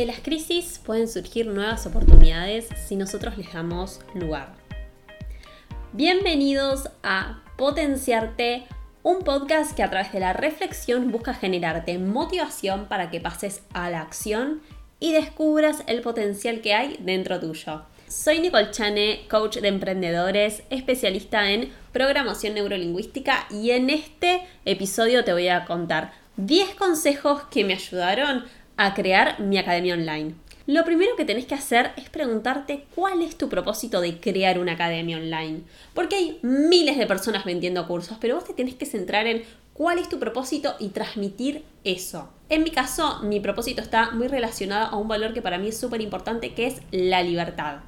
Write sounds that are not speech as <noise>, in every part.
De las crisis pueden surgir nuevas oportunidades si nosotros les damos lugar. Bienvenidos a Potenciarte, un podcast que a través de la reflexión busca generarte motivación para que pases a la acción y descubras el potencial que hay dentro tuyo. Soy Nicole Chane, coach de emprendedores, especialista en programación neurolingüística y en este episodio te voy a contar 10 consejos que me ayudaron a crear mi academia online. Lo primero que tenés que hacer es preguntarte cuál es tu propósito de crear una academia online. Porque hay miles de personas vendiendo cursos, pero vos te tenés que centrar en cuál es tu propósito y transmitir eso. En mi caso, mi propósito está muy relacionado a un valor que para mí es súper importante, que es la libertad.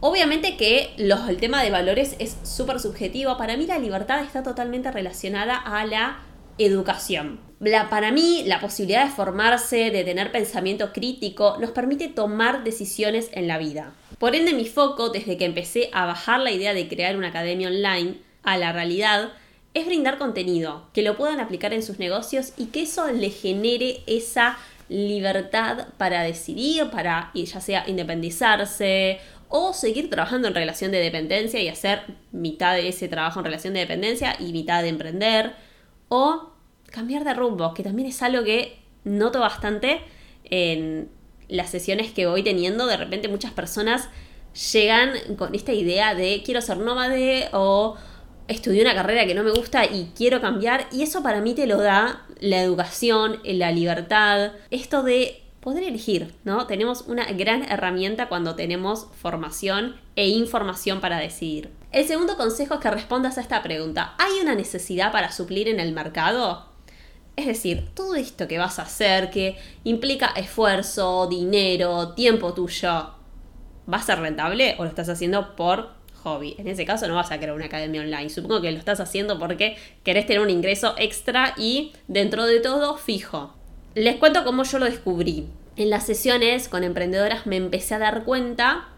Obviamente que el tema de valores es súper subjetivo. Para mí la libertad está totalmente relacionada a la educación para mí, la posibilidad de formarse, de tener pensamiento crítico, nos permite tomar decisiones en la vida. Por ende, mi foco, desde que empecé a bajar la idea de crear una academia online a la realidad, es brindar contenido, que lo puedan aplicar en sus negocios y que eso le genere esa libertad para decidir, para ya sea independizarse o seguir trabajando en relación de dependencia y hacer mitad de ese trabajo en relación de dependencia y mitad de emprender, o cambiar de rumbo, que también es algo que noto bastante en las sesiones que voy teniendo. De repente muchas personas llegan con esta idea de quiero ser nómade o estudié una carrera que no me gusta y quiero cambiar. Y eso para mí te lo da la educación, la libertad, esto de poder elegir, ¿no? Tenemos una gran herramienta cuando tenemos formación e información para decidir. El segundo consejo es que respondas a esta pregunta. ¿Hay una necesidad para suplir en el mercado? Es decir, todo esto que vas a hacer, que implica esfuerzo, dinero, tiempo tuyo, ¿va a ser rentable o lo estás haciendo por hobby? En ese caso no vas a crear una academia online. Supongo que lo estás haciendo porque querés tener un ingreso extra y dentro de todo fijo. Les cuento cómo yo lo descubrí. En las sesiones con emprendedoras me empecé a dar cuenta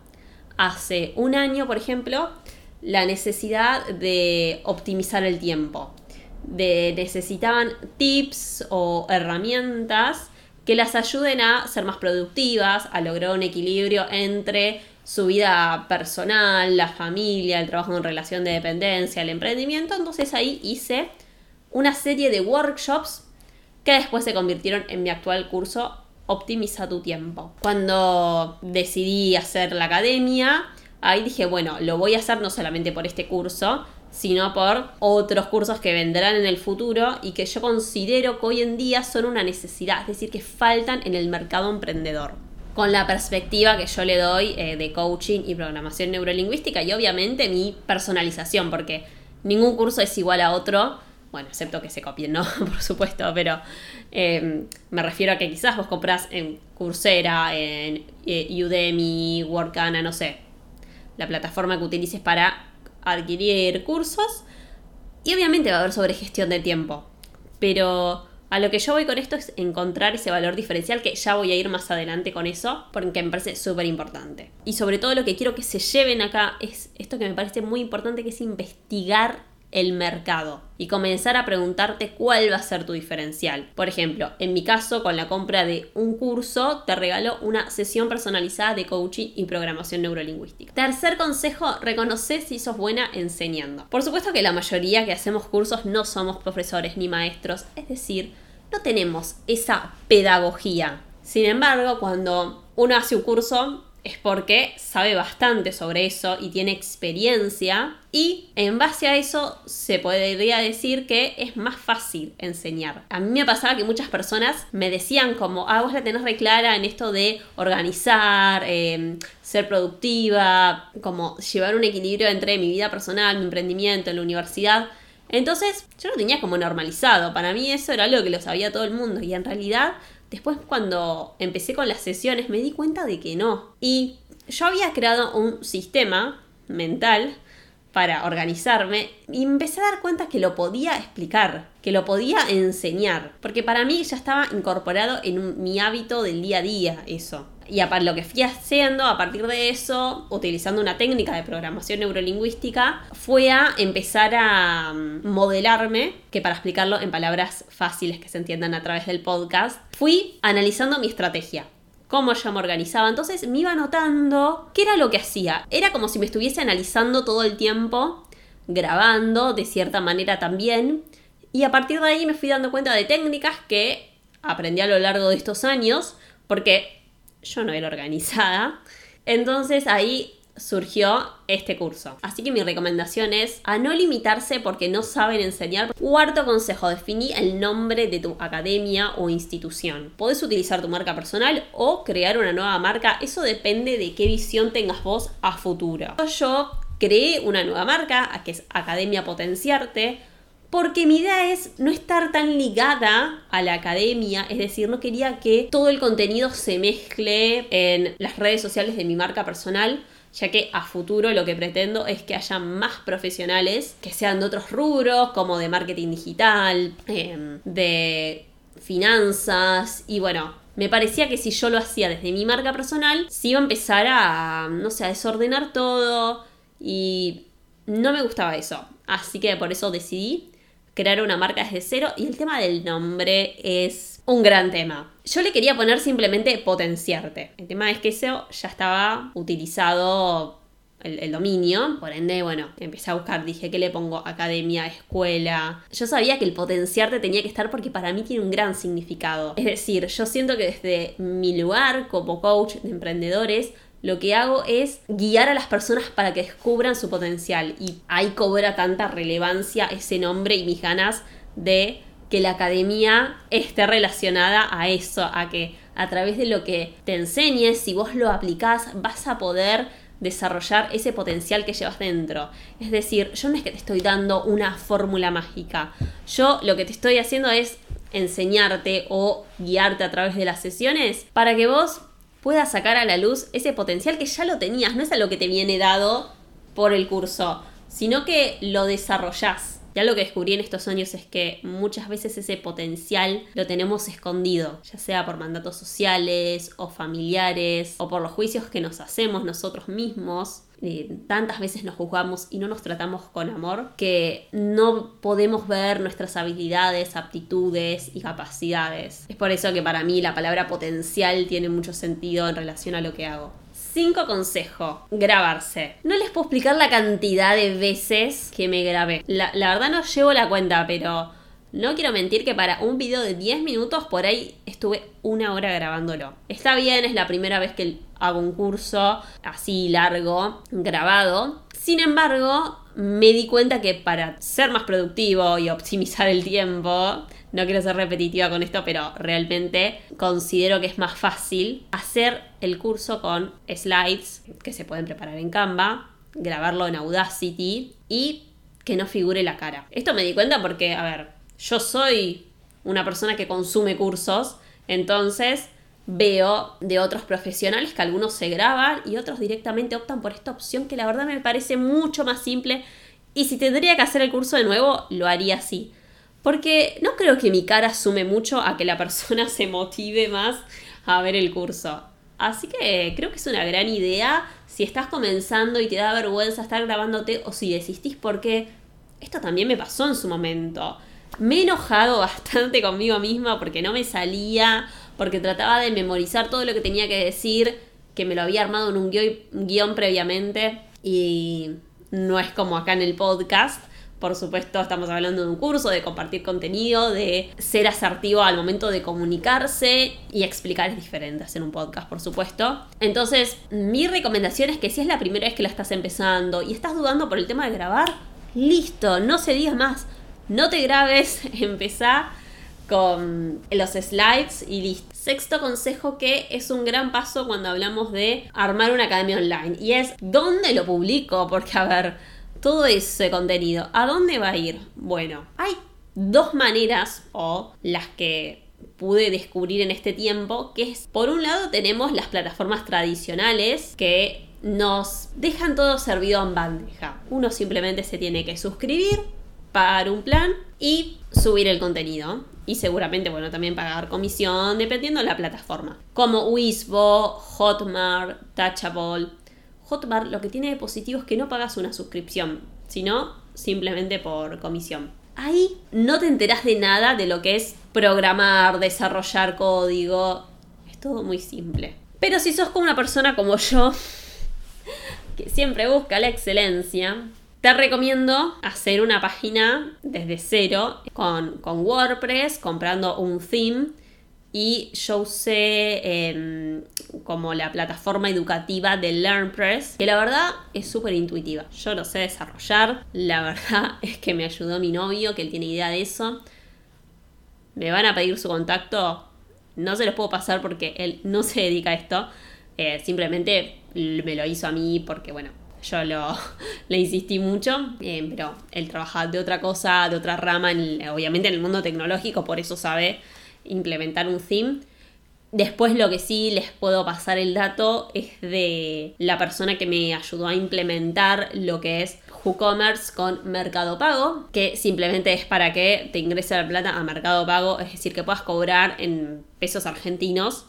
hace un año, por ejemplo, la necesidad de optimizar el tiempo de necesitaban tips o herramientas que las ayuden a ser más productivas, a lograr un equilibrio entre su vida personal, la familia, el trabajo en relación de dependencia, el emprendimiento. Entonces ahí hice una serie de workshops que después se convirtieron en mi actual curso Optimiza tu tiempo. Cuando decidí hacer la academia, ahí dije, bueno, lo voy a hacer no solamente por este curso, sino por otros cursos que vendrán en el futuro y que yo considero que hoy en día son una necesidad, es decir, que faltan en el mercado emprendedor. Con la perspectiva que yo le doy eh, de coaching y programación neurolingüística y obviamente mi personalización, porque ningún curso es igual a otro, bueno, excepto que se copien, ¿no? <laughs> Por supuesto, pero em, me refiero a que quizás vos compras en Coursera, en eh, Udemy, Workana, no sé, la plataforma que utilices para adquirir cursos y obviamente va a haber sobre gestión de tiempo. Pero a lo que yo voy con esto es encontrar ese valor diferencial que ya voy a ir más adelante con eso porque me parece súper importante. Y sobre todo lo que quiero que se lleven acá es esto que me parece muy importante que es investigar el mercado y comenzar a preguntarte cuál va a ser tu diferencial. Por ejemplo, en mi caso, con la compra de un curso, te regalo una sesión personalizada de coaching y programación neurolingüística. Tercer consejo, reconoce si sos buena enseñando. Por supuesto que la mayoría que hacemos cursos no somos profesores ni maestros, es decir, no tenemos esa pedagogía. Sin embargo, cuando uno hace un curso, es porque sabe bastante sobre eso y tiene experiencia y en base a eso se podría decir que es más fácil enseñar. A mí me pasaba que muchas personas me decían como, ah, vos la tenés re clara en esto de organizar, em, ser productiva, como llevar un equilibrio entre mi vida personal, mi emprendimiento, en la universidad. Entonces yo lo tenía como normalizado, para mí eso era algo que lo sabía todo el mundo y en realidad Después cuando empecé con las sesiones me di cuenta de que no. Y yo había creado un sistema mental para organizarme y empecé a dar cuenta que lo podía explicar, que lo podía enseñar, porque para mí ya estaba incorporado en mi hábito del día a día eso. Y a lo que fui haciendo a partir de eso, utilizando una técnica de programación neurolingüística, fue a empezar a mm, modelarme, que para explicarlo en palabras fáciles que se entiendan a través del podcast, fui analizando mi estrategia cómo yo me organizaba. Entonces me iba notando qué era lo que hacía. Era como si me estuviese analizando todo el tiempo, grabando de cierta manera también. Y a partir de ahí me fui dando cuenta de técnicas que aprendí a lo largo de estos años, porque yo no era organizada. Entonces ahí surgió este curso. Así que mi recomendación es a no limitarse porque no saben enseñar. Cuarto consejo, definí el nombre de tu academia o institución. Podés utilizar tu marca personal o crear una nueva marca, eso depende de qué visión tengas vos a futuro. Yo creé una nueva marca, que es Academia Potenciarte, porque mi idea es no estar tan ligada a la academia, es decir, no quería que todo el contenido se mezcle en las redes sociales de mi marca personal, ya que a futuro lo que pretendo es que haya más profesionales que sean de otros rubros, como de marketing digital, em, de finanzas, y bueno, me parecía que si yo lo hacía desde mi marca personal, se iba a empezar a, no sé, a desordenar todo, y no me gustaba eso. Así que por eso decidí crear una marca desde cero y el tema del nombre es un gran tema. Yo le quería poner simplemente potenciarte. El tema es que eso ya estaba utilizado el, dominio, por ende, bueno, empecé a buscar, dije, ¿qué le pongo? Academia, escuela. Yo sabía que el potenciarte tenía que estar porque para mí tiene un gran significado. Es decir, yo siento que desde mi lugar como coach de emprendedores, lo que hago es guiar a las personas para que descubran su potencial. Y ahí cobra tanta relevancia ese nombre y mis ganas de que la academia esté relacionada a eso, a que a través de lo que te enseñes, si vos lo aplicás, vas a poder desarrollar ese potencial que llevas dentro. Es decir, yo no es que te estoy dando una fórmula mágica. Yo lo que te estoy haciendo es enseñarte o guiarte a través de las sesiones para que vos puedas sacar a la luz ese potencial que ya lo tenías, no es algo que te viene dado por el curso, sino que lo desarrollás. Ya lo que descubrí en estos años es que muchas veces ese potencial lo tenemos escondido, ya sea por mandatos sociales o familiares o por los juicios que nos hacemos nosotros mismos tantas veces nos juzgamos y no nos tratamos con amor que no podemos ver nuestras habilidades, aptitudes y capacidades. Es por eso que para mí la palabra potencial tiene mucho sentido en relación a lo que hago. Cinco consejos. Grabarse. No les puedo explicar la cantidad de veces que me grabé. La, la verdad no llevo la cuenta, pero no quiero mentir que para un video de 10 minutos por ahí estuve una hora grabándolo. Está bien, es la primera vez que hago un curso así largo, grabado. Sin embargo, me di cuenta que para ser más productivo y optimizar el tiempo, no quiero ser repetitiva con esto, pero realmente considero que es más fácil hacer el curso con slides que se pueden preparar en Canva, grabarlo en Audacity y que no figure la cara. Esto me di cuenta porque, a ver, yo soy una persona que consume cursos, entonces veo de otros profesionales que algunos se graban y otros directamente optan por esta opción que la verdad me parece mucho más simple y si tendría que hacer el curso de nuevo lo haría así. Porque no creo que mi cara sume mucho a que la persona <laughs> se motive más a ver el curso. Así que creo que es una gran idea si estás comenzando y te da vergüenza estar grabándote o si desistís porque esto también me pasó en su momento me he enojado <laughs> bastante conmigo misma porque no me salía, porque trataba de memorizar todo lo que tenía que decir, que me lo había armado en un guion, previamente y no es como acá en el podcast. Por supuesto, estamos hablando de un curso, de compartir contenido, de ser asertivo al momento de comunicarse y explicar es diferente un podcast, por supuesto. Entonces, mi recomendación es que si es la primera vez que la estás empezando y estás dudando por el tema de grabar, listo, no se diga más no te grabes, <laughs> empezá con los slides y listo. Sexto consejo que es un gran paso cuando hablamos de armar una academia online y es ¿dónde lo publico? Porque a ver, todo ese contenido, ¿a dónde va a ir? Bueno, hay dos maneras o las que pude descubrir en este tiempo, que es, por un lado tenemos las plataformas tradicionales que nos dejan todo servido en bandeja. Uno simplemente se tiene que suscribir, pagar un plan y subir el contenido. Y seguramente, bueno, también pagar comisión, dependiendo de la plataforma. Como Wizbo, Hotmart, Touchable. Hotmart lo que tiene de positivo es que no pagas una suscripción, sino simplemente por comisión. Ahí no te enterás de nada de lo que es programar, desarrollar código. todo muy simple. Pero si sos como una persona como yo, <laughs> que siempre busca la excelencia, te recomiendo hacer una página desde cero con, con WordPress, comprando un theme y yo usé em, como la plataforma educativa de LearnPress, que la verdad es súper intuitiva. Yo lo sé desarrollar, la verdad <laughs> es que me ayudó mi novio, que él tiene idea de eso. Me van a pedir su contacto, no se los puedo pasar porque él no se dedica a esto, eh, simplemente me lo hizo a mí porque, bueno, yo lo, <laughs> le insistí mucho, pero él trabaja de otra cosa, de otra rama, obviamente en el mundo tecnológico, por eso sabe implementar un theme. Después lo que sí les puedo pasar el dato es de la persona que me ayudó a implementar lo que es WooCommerce con Mercado Pago, que simplemente es para que te ingrese la plata a Mercado Pago, es decir, que puedas cobrar en pesos argentinos.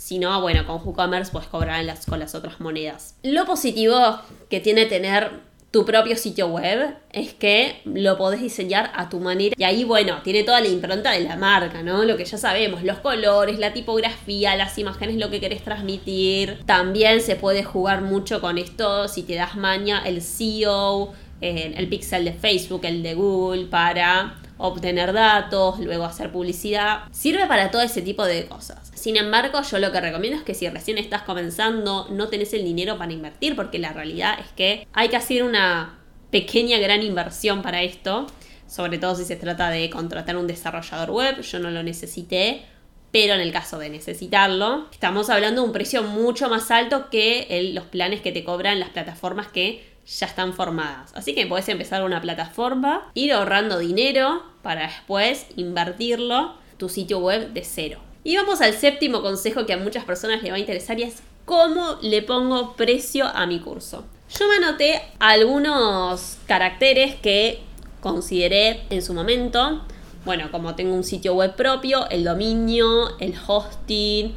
Si no, bueno, con WooCommerce puedes cobrar las, con las otras monedas. Lo positivo que tiene tener tu propio sitio web es que lo podés diseñar a tu manera. Y ahí, bueno, tiene toda la impronta de la marca, ¿no? Lo que ya sabemos, los colores, la tipografía, las imágenes, lo que querés transmitir. También se puede jugar mucho con esto si te das maña el SEO, eh, el pixel de Facebook, el de Google, para obtener datos, luego hacer publicidad. Sirve para todo ese tipo de cosas. Sin embargo, yo lo que recomiendo es que si recién estás comenzando, no tenés el dinero para invertir, porque la realidad es que hay que hacer una pequeña gran inversión para esto, sobre todo si se trata de contratar un desarrollador web, yo no lo necesité, pero en el caso de necesitarlo, estamos hablando de un precio mucho más alto que los planes que te cobran las plataformas que ya están formadas. Así que puedes empezar una plataforma, ir ahorrando dinero para después invertirlo tu sitio web de cero. Y vamos al séptimo consejo que a muchas personas le va a interesar y es cómo le pongo precio a mi curso. Yo me anoté algunos caracteres que consideré en su momento. Bueno, como tengo un sitio web propio, el dominio, el hosting,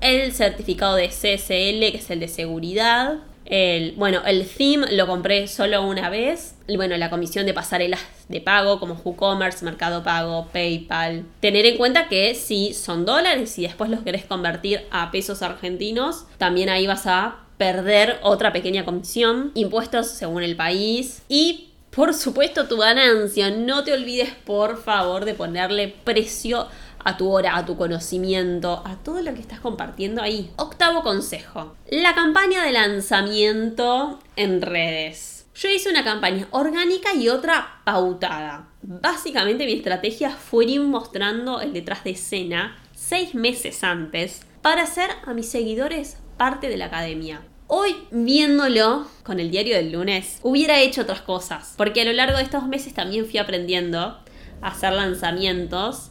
el certificado de CSL, que es el de seguridad, el, bueno, el theme lo compré solo una vez. Bueno, la comisión de pasarelas de pago como WooCommerce, Mercado Pago, PayPal. Tener en cuenta que si son dólares y después los querés convertir a pesos argentinos, también ahí vas a perder otra pequeña comisión. Impuestos según el país. Y por supuesto tu ganancia. No te olvides por favor de ponerle precio a tu hora, a tu conocimiento, a todo lo que estás compartiendo ahí. Octavo consejo, la campaña de lanzamiento en redes. Yo hice una campaña orgánica y otra pautada. Básicamente mi estrategia fue ir mostrando el detrás de escena seis meses antes para hacer a mis seguidores parte de la academia. Hoy, viéndolo con el diario del lunes, hubiera hecho otras cosas, porque a lo largo de estos meses también fui aprendiendo a hacer lanzamientos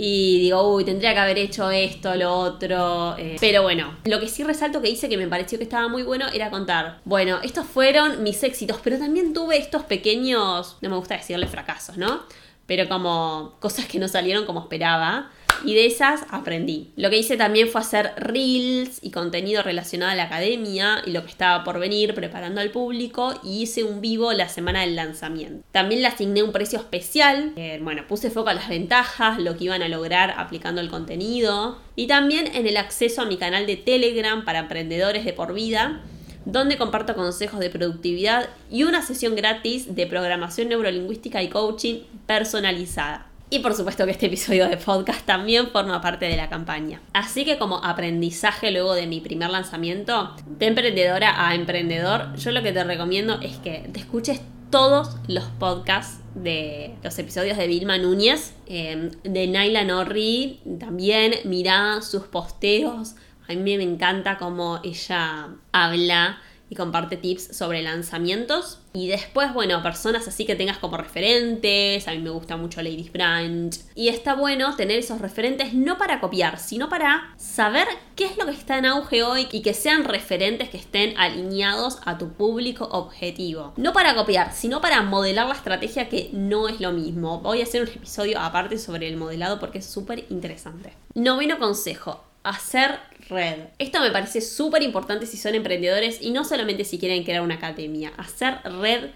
y digo, uy, tendría que haber hecho esto, lo otro. Eh, pero bueno, lo que sí resalto que hice que me pareció que estaba muy bueno era contar, bueno, estos fueron mis éxitos, pero también tuve estos pequeños, no me gusta decirle fracasos, ¿no? Pero como cosas que no salieron como esperaba y de esas aprendí. Lo que hice también fue hacer reels y contenido relacionado a la academia y lo que estaba por venir, preparando al público y hice un vivo la semana del lanzamiento. También le asigné un precio especial, bueno, puse foco a las ventajas, lo que iban a lograr aplicando el contenido y también en el acceso a mi canal de Telegram para emprendedores de por vida donde comparto consejos de productividad y una sesión gratis de programación neurolingüística y coaching personalizada. Y por supuesto que este episodio de podcast también forma parte de la campaña. Así que como aprendizaje luego de mi primer lanzamiento, de emprendedora a emprendedor, yo lo que te recomiendo es que te escuches todos los podcasts de los episodios de Vilma Núñez, em, de Naila Norri, también mira sus posteos. A mí me encanta cómo ella habla y comparte tips sobre lanzamientos. Y después, bueno, personas así que tengas como referentes. A mí me gusta mucho Ladies Branch. Y está bueno tener esos referentes no para copiar, sino para saber qué es lo que está en auge hoy y que sean referentes que estén alineados a tu público objetivo. No para copiar, sino para modelar la estrategia que no es lo mismo. Voy a hacer un episodio aparte sobre el modelado porque es súper interesante. Noveno consejo, hacer red. Esto me parece súper importante si son emprendedores y no solamente si quieren crear una academia. Hacer red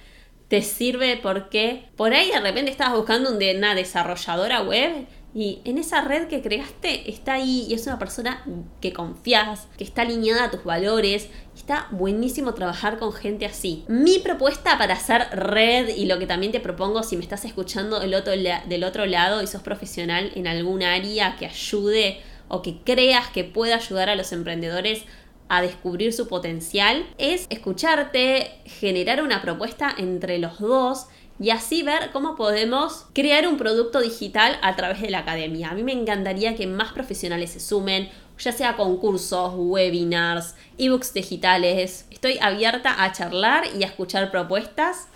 te sirve porque por ahí de repente estabas buscando una desarrolladora web Y en esa red que creaste está ahí y es una persona que confías, que está alineada a tus valores. Está buenísimo trabajar con gente así. Mi propuesta para hacer red y lo que también te propongo si me estás escuchando del otro, del otro lado y sos profesional en algún área que ayude o que creas que pueda ayudar a los emprendedores a descubrir su potencial, es escucharte, generar una propuesta entre los dos y así ver cómo podemos crear un producto digital a través de la academia. A mí me encantaría que más profesionales se sumen, ya sea concursos, webinars, ebooks digitales. Estoy abierta a charlar y a escuchar propuestas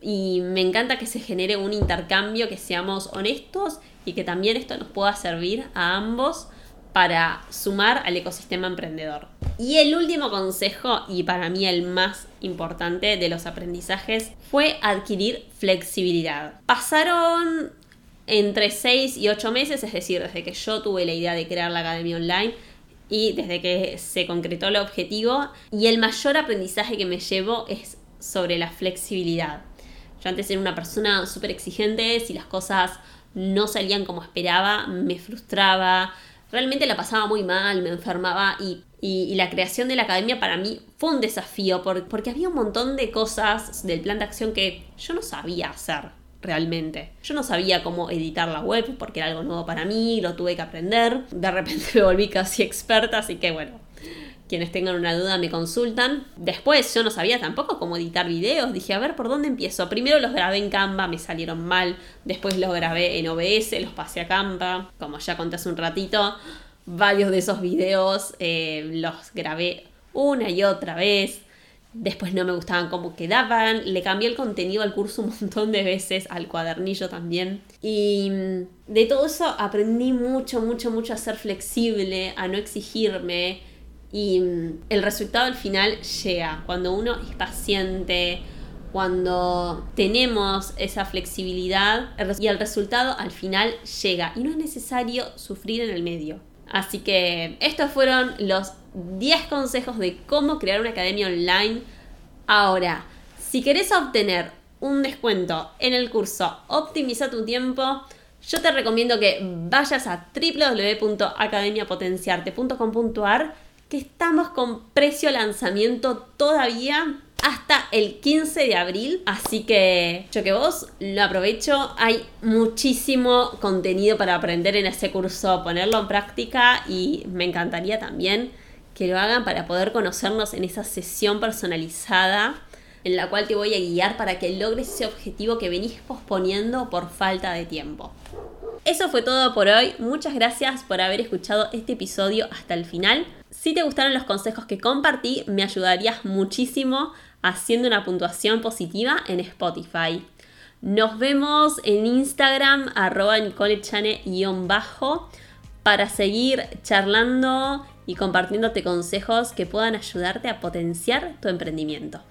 y me encanta que se genere un intercambio, que seamos honestos y que también esto nos pueda servir a ambos para sumar al ecosistema emprendedor. Y el último consejo, y para mí el más importante de los aprendizajes, fue adquirir flexibilidad. Pasaron entre 6 y 8 meses, es decir, desde que yo tuve la idea de crear la academia online y desde que se concretó el objetivo, y el mayor aprendizaje que me llevo es sobre la flexibilidad. Yo antes era una persona súper exigente, si las cosas no salían como esperaba, me frustraba, realmente la pasaba muy mal, me enfermaba y, la creación de la academia para mí fue un desafío porque había un montón de cosas del plan de acción que yo no sabía hacer realmente. Yo no sabía cómo editar la web porque era algo nuevo para mí, lo tuve que aprender. De repente <laughs> me volví casi experta, así que bueno, quienes tengan una duda me consultan. Después yo no sabía tampoco cómo editar videos. Dije, a ver, ¿por dónde empiezo? Primero los grabé en Canva, me salieron mal. Después los grabé en OBS, los pasé a Canva. Como ya conté hace un ratito, varios de esos videos eh, los grabé una y otra vez. Después no me gustaban cómo quedaban. Le cambié el contenido al curso un montón de veces, al cuadernillo también. Y mm, de todo eso aprendí mucho, mucho, mucho a ser flexible, a no exigirme y mm, el resultado al final llega cuando uno es paciente, cuando tenemos esa flexibilidad y el resultado al final llega y no es necesario sufrir en el medio. Así que estos fueron los 10 consejos de cómo crear una academia online. Ahora, si querés obtener un descuento en el curso Optimiza tu tiempo, yo te recomiendo que vayas a www.academiapotenciarte.com.ar que estamos con precio lanzamiento todavía hasta el 15 de abril. Así que yo que vos lo aprovecho. Hay muchísimo contenido para aprender en ese curso, ponerlo en práctica y me encantaría también que lo hagan para poder conocernos en esa sesión personalizada en la cual te voy a guiar para que logres ese objetivo que venís posponiendo por falta de tiempo. Eso fue todo por hoy. Muchas gracias por haber escuchado este episodio hasta el final. Si te gustaron los consejos que compartí, me ayudarías muchísimo haciendo una puntuación positiva en Spotify. Nos vemos en Instagram, arroba nicolechane-bajo, para seguir charlando y compartiéndote consejos que puedan ayudarte a potenciar tu emprendimiento.